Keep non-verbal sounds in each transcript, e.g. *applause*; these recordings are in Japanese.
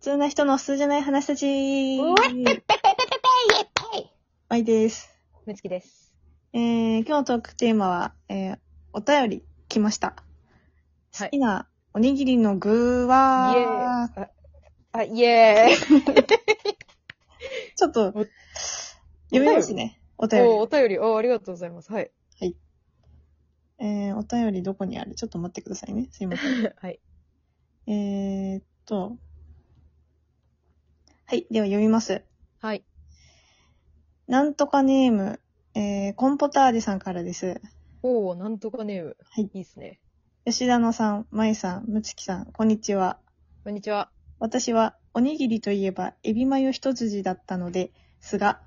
普通な人の普通じゃない話たちうわっぺぺぺぺぺぺイエッペイまいです。むつきです。えー、今日のトークテーマは、えー、お便り来ました。好きなおにぎりの具イエーイは、あ、イエーイちょっと、読みますね。お便おお便り、おありがとうございます。はい。り。えー、お便りどこにあるちょっと待ってくださいね。すいません。はい。えーっと、はい、では読みます。はい。なんとかネーム、えー、コンポタージュさんからです。おおなんとかネーム。はいいいっすね。吉田野さん、まいさん、むつきさん、こんにちは。こんにちは。私はおにぎりといえばエビマヨ一筋だったのですが、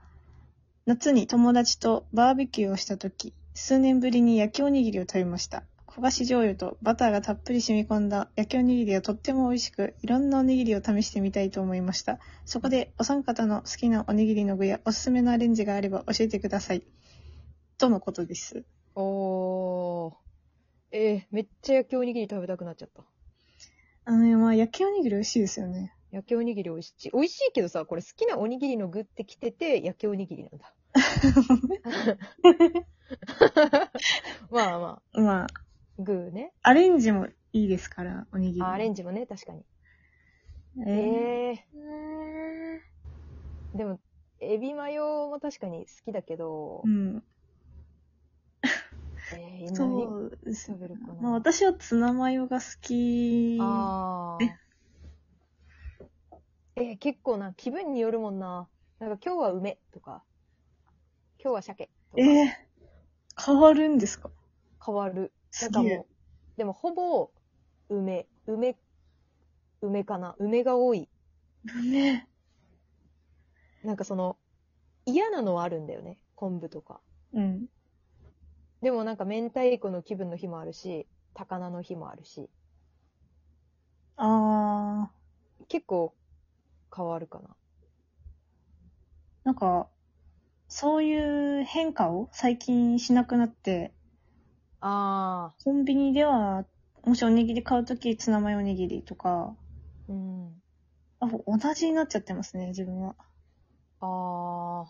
夏に友達とバーベキューをした時、数年ぶりに焼きおにぎりを食べました。焦がし醤油とバターがたっぷり染み込んだ焼きおにぎりはとっても美味しく、いろんなおにぎりを試してみたいと思いました。そこでお三方の好きなおにぎりの具やおすすめのアレンジがあれば教えてください。とのことです。おー。えー、めっちゃ焼きおにぎり食べたくなっちゃった。あのね、まあ焼きおにぎり美味しいですよね。焼きおにぎり美味しい。美味しいけどさ、これ好きなおにぎりの具ってきてて、焼きおにぎりなんだ。*laughs* *laughs* まあままあ、あ、具ね。アレンジもいいですから、おにぎり。あアレンジもね、確かに。ええー、でも、エビマヨも確かに好きだけどー、うん。えー、何そうるかなまあ私はツナマヨが好き。あー。えー、結構な、気分によるもんな。なんか今日は梅とか、今日は鮭とかえー、変わるんですか？変わる。なんかもう。、でもほぼ梅、梅、梅かな。梅が多い。ね。なんかその、嫌なのはあるんだよね。昆布とか。うん。でもなんか明太子の気分の日もあるし、高菜の日もあるし、あ結構変わるかな。ー、なんか、そういう変化を最近しなくなって、あコンビニでは、もしおにぎり買うときツナマヨおにぎりとか、ー、うん。あ、同じになっちゃってますね、自分は。あー。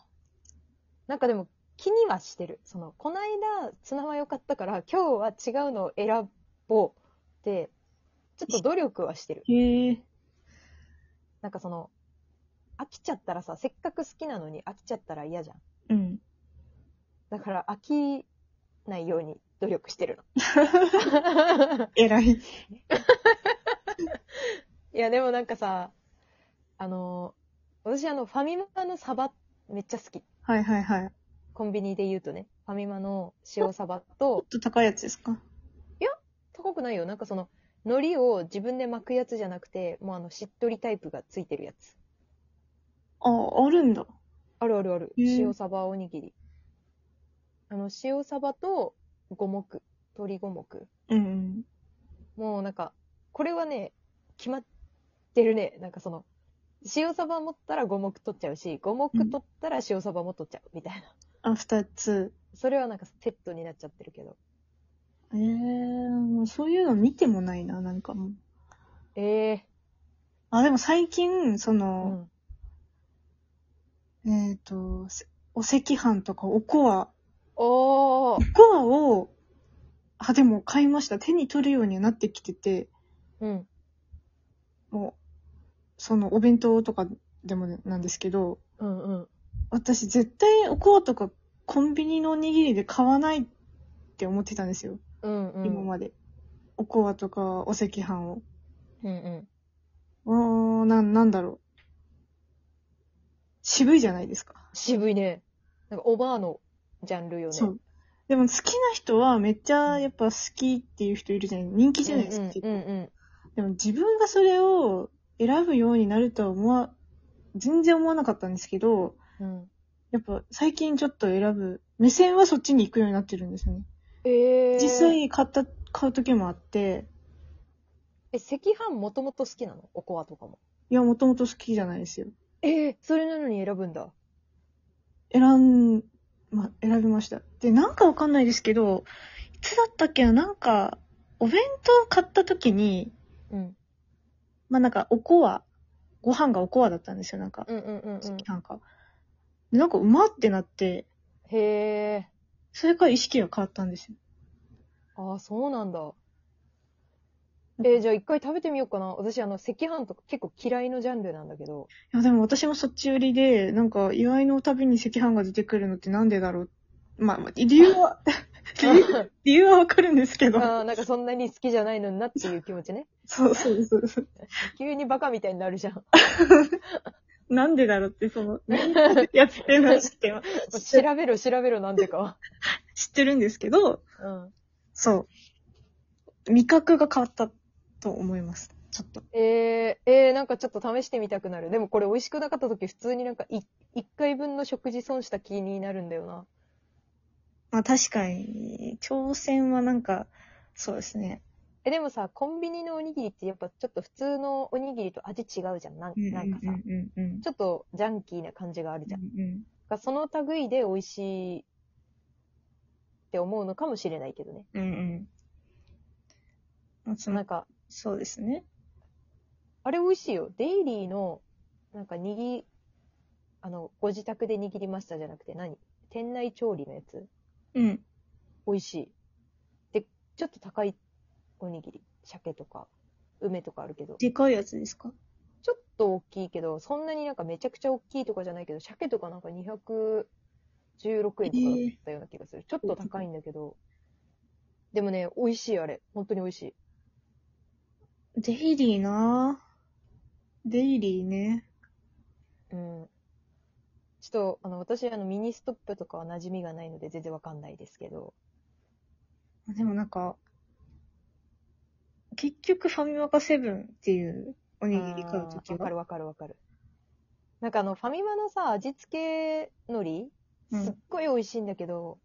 なんかでも気にはしてる。その、こないだツナマヨ買ったから今日は違うのを選ぼうって、ちょっと努力はしてる。へえ。なんかその、飽きちゃったらさ、せっかく好きなのに飽きちゃったら嫌じゃん。うん。だから飽きないように努力してるの。*laughs* 偉い。*laughs* いや、でもなんかさ、あのー、私あの、ファミマのサバめっちゃ好き。はいはいはい。コンビニで言うとね、ファミマの塩サバちょとっ、と高いやつですか？高くないよ。なんかその、海苔を自分で巻くやつじゃなくて、もうあの、しっとりタイプがついてるやつ。あ、あるんだ。あるあるある。塩サバおにぎり。あの、塩サバと五目、鶏五目。うん。もうなんか、これはね、決まってるね。なんかその、塩サバ持ったら五目取っちゃうし、五目取ったら塩サバも取っちゃうみたいな。あ、二つ。それはなんかセットになっちゃってるけど。ええー、もうそういうの見てもないな、なんかもう。ええあ、でも最近、そー。うの、ん。えっ、と、せお赤飯とかおこわ、おーおこわを、あ、でも買いました。手に取るようにはなってきてて、うん。もう、そのお弁当とかでもなんですけど、うんうん。私絶対おこわとかコンビニのおにぎりで買わないって思ってたんですよ。うんうん。今まで。おこわとかお赤飯を。うんうん。うーん、なん、なんだろう。渋いじゃないですか。渋いね。なんかおばあのジャンルよね。そう。でも好きな人はめっちゃやっぱ好きっていう人いるじゃない人気じゃないですか、うん結構うんうんでも自分がそれを選ぶようになるとは思わ、全然思わなかったんですけど、うん。うん。やっぱ最近ちょっと選ぶ、目線はそっちに行くようになってるんですよね。ええー。実際買った、買う時もあって、え、赤飯もともと好きなの？おこわとかも。いや、もともと好きじゃないですよ。ええそれなのに選ぶんだ。選ん、ま、選びました。で、なんかわかんないですけど、いつだったっけな、なんか、お弁当買った時に、うん。まあ、なんか、おこわご飯がおこわだったんですよ、なんか。うんうんうんうん。なんか。でなんかうまってなって、へえ。それから意識が変わったんですよ。ああ、そうなんだ。えーじゃあ一回食べてみようかな。私、あの、赤飯とか結構嫌いのジャンルなんだけど。いや、でも私もそっち寄りで、なんか、祝いのたびに赤飯が出てくるのってなんでだろう。まあ、まあ理由は、*laughs* 理由理由はわかるんですけど。あーなんかそんなに好きじゃないのになっていう気持ちね。そうそうそうそう。急にバカみたいになるじゃん。も *laughs* なんでだろうって、その、やつっていうのは知って調べろ、調べろ、なんでかは。*laughs* 知ってるんですけど、うん。そう。味覚が変わったと思います。ちょっと。えー、えー、なんかちょっと試してみたくなる。でもこれ美味しくなかった時普通になんかい一回分の食事損した気になるんだよな。まあ確かに、挑戦はなんか、そうですね。え、でもさ、コンビニのおにぎりってやっぱちょっと普通のおにぎりと味違うじゃん。なんうんなんかさ。ちょっとジャンキーな感じがあるじゃん。うんうんその類で美味しいって思うのかもしれないけどね。うんうん。なんか、そうですね。あれ美味しいよ。デイリーの、なんか握り、あの、ご自宅で握りましたじゃなくて何？店内調理のやつ？うん。美味しい。で、ちょっと高いおにぎり。鮭とか、梅とかあるけど。でかいやつですか？ちょっと大きいけど、そんなになんかめちゃくちゃ大きいとかじゃないけど、鮭とかなんか216円とかだったような気がする。ちょっと高いんだけど。でもね、美味しいあれ。本当に美味しい。デイリーなぁ。デイリーね。うん。ちょっと、あの、私、あの、ミニストップとかは馴染みがないので全然わかんないですけど。でもなんか、結局ファミマかセブンっていうおにぎり買うときは？あーわかるわかるわかる。なんかあの、ファミマのさ、味付け海うん苔すっごい美味しいんだけど、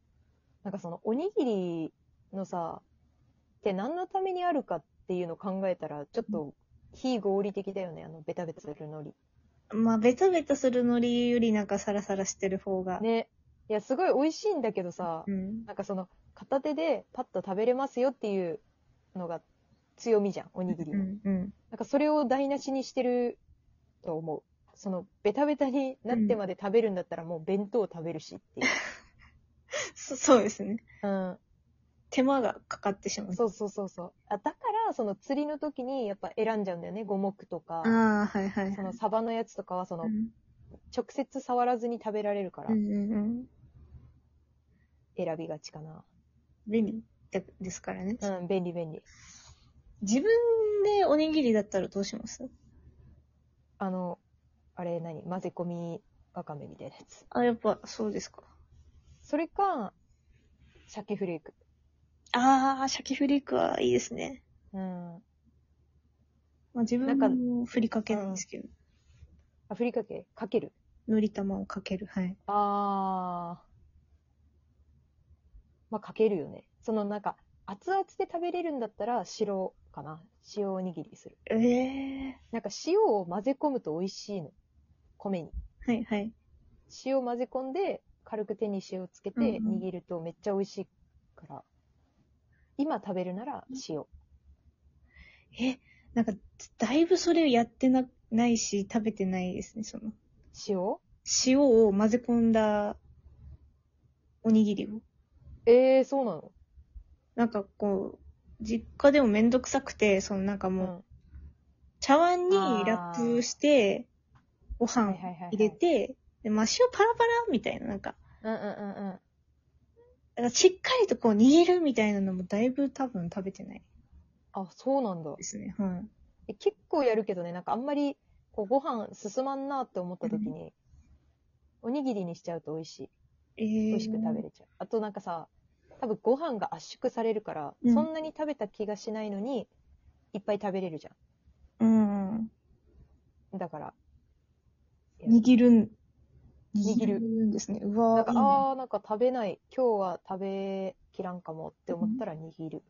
なんかその、おにぎりのさ、って何のためにあるかっていうのを考えたら、ちょっと、非合理的だよね、あの、ベタベタする海まあ、ベタベタするのりよりなんかサラサラしてる方が。苔。ね。いや、すごい美味しいんだけどさ、うん。なんかその、片手でパッと食べれますよっていうのが強みじゃん、おにぎりの。うん。うん。なんかそれを台無しにしてると思う。その、ベタベタになってまで食べるんだったらもう弁当食べるしっていう。*laughs* そそうですね。うん。手間がかかってしまう。そうそうそうそう。あ、だから、その釣りの時にやっぱ選んじゃうんだよね。五目とか、ああ、はいはいはい。そのサバのやつとかはその、うん直接触らずに食べられるからうんうんうん。選びがちかな。便利でですからね。うん、便利便利。自分でおにぎりだったらどうします？あの、あれ何？混ぜ込みわかめみたいなやつ。あ、やっぱそうですか。それか、鮭フレーク。ああ、鮭フレークはいいですね。うん。まあ、自分なんかもふりかけなんですけど、あ、ふりかけ？かける？のり玉をかける。はい。あー。まあ、かけるよね。そのなんか、熱々で食べれるんだったら白かな。塩おにぎりする。ええなんか塩を混ぜ込むと美味しいの。米に。ー。はいはい。塩混ぜ込んで、軽く手に塩つけてうんうん握るとめっちゃ美味しいから。今食べるなら塩。え、なんか、だいぶそれをやってな、ないし、食べてないですね、その。塩？塩を混ぜ込んだおにぎりを。えー、そうなの？なんかこう、実家でもめんどくさくて、そのなんかもう、うん。茶碗にラップして、ご飯入れて、で、まあ、塩パラパラみたいな、なんか、うんうんうんうん。だからしっかりとこう握るみたいなのもだいぶ多分食べてないあ、そうなんだで。すね。はい。え結構やるけどね、なんかあんまりこうご飯進まんなって思った時に、おにぎりにしちゃうと美味しい。えー、美味しく食べれちゃう。あとなんかさ、多分ご飯が圧縮されるから、うんそんなに食べた気がしないのに、いっぱい食べれるじゃうん。ん。だから。握るん、握るんですね。うなんか、あー、なんか食べない。今日は食べきらんかもって思ったら握る。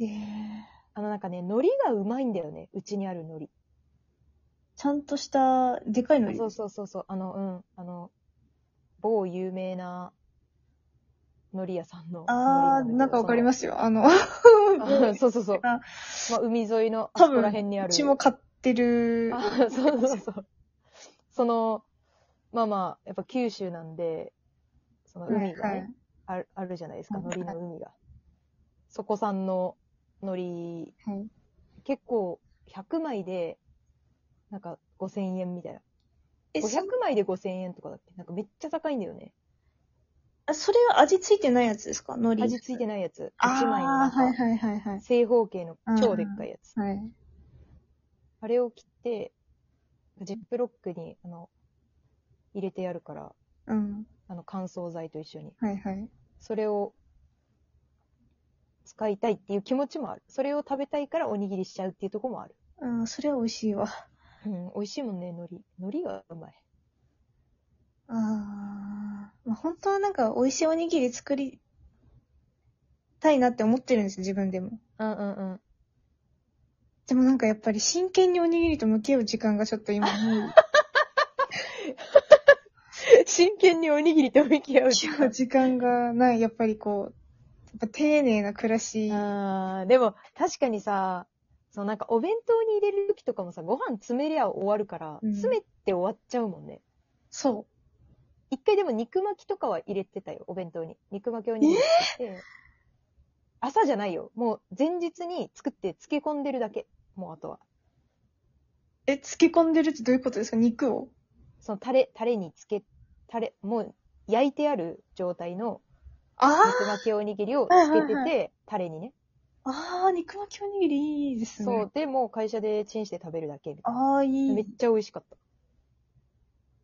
えーあのなんかね、海苔がうまいんだよね。うちにある海苔。ちゃんとした、でかいのそうそうそうそう。あの、うん。あの、某有名な海苔屋さんの。あー、なんかわかりす。ますよ。あの、あ *laughs* そうそうそう。あ *laughs* まあ、海沿いのあそこら辺にある。うちも買っってる。あ、そうそうそう。その、まあまあ、やっぱ九州なんで、その海がね、はいはいあるあるじゃないですか、はい海苔の海が。そこ産の海苔、はい。結構100枚で、なんか5000円みたいな。え、そ500枚で5000円とかだっけ？なんかめっちゃ高いんだよね。あそれは味ついてないやつですか？海苔。味ついてない。やつ。あ1枚のなあ、んかはいはいはいはい。正方形の超でっかいやつ。はい。あれを切って、ジップロックに、あの、入れてやるから、うん。あの、乾燥剤と一緒に。はいはい。それを使いたいっていう気持ちもある。それを食べたいからおにぎりしちゃうっていうところもある。うん、それは美味しいわ。うん、美味しいもんね、海苔。海苔がうまい。ああ。まあ、本当はなんか美味しいおにぎり作りたいなって思ってるんですよ、自分でも。うんうんうん。でもなんかやっぱり真剣におにぎりと向き合う時間がちょっと今。*laughs* 真剣におにぎりと向き合う向き合う時間がない。やっぱりこう、やっぱ丁寧な暮らし。あーでも、確かにさ、そうなんかお弁当に入れる時とかもさ、ご飯詰めりゃ終わるから、うん詰めて終わっちゃうもんね。そ一回でも肉巻きとかは入れてたよ、お弁当に。肉巻きおにぎり作って。朝じゃないよ。もう前日に作って漬け込んでるだけ。もうあとは。う。え、漬け込んでるってどういうことですか？肉を？そのタレ、タレにつけ、タレ、もう焼いてある状態のあ肉巻きおにぎりをつけてて、はいはいタレにね。あ、ああ、肉巻きおにぎりいいですね。そう。で、もう会社でチンして食べるだけみたいああ、いな。めっい。ちゃ美味しかった。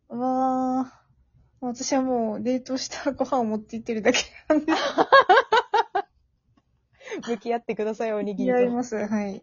うわあ。私はもう冷凍したご飯を持って行ってるだけなんで。*laughs* 向き合ってください、おにぎりと。*laughs* やります。はい。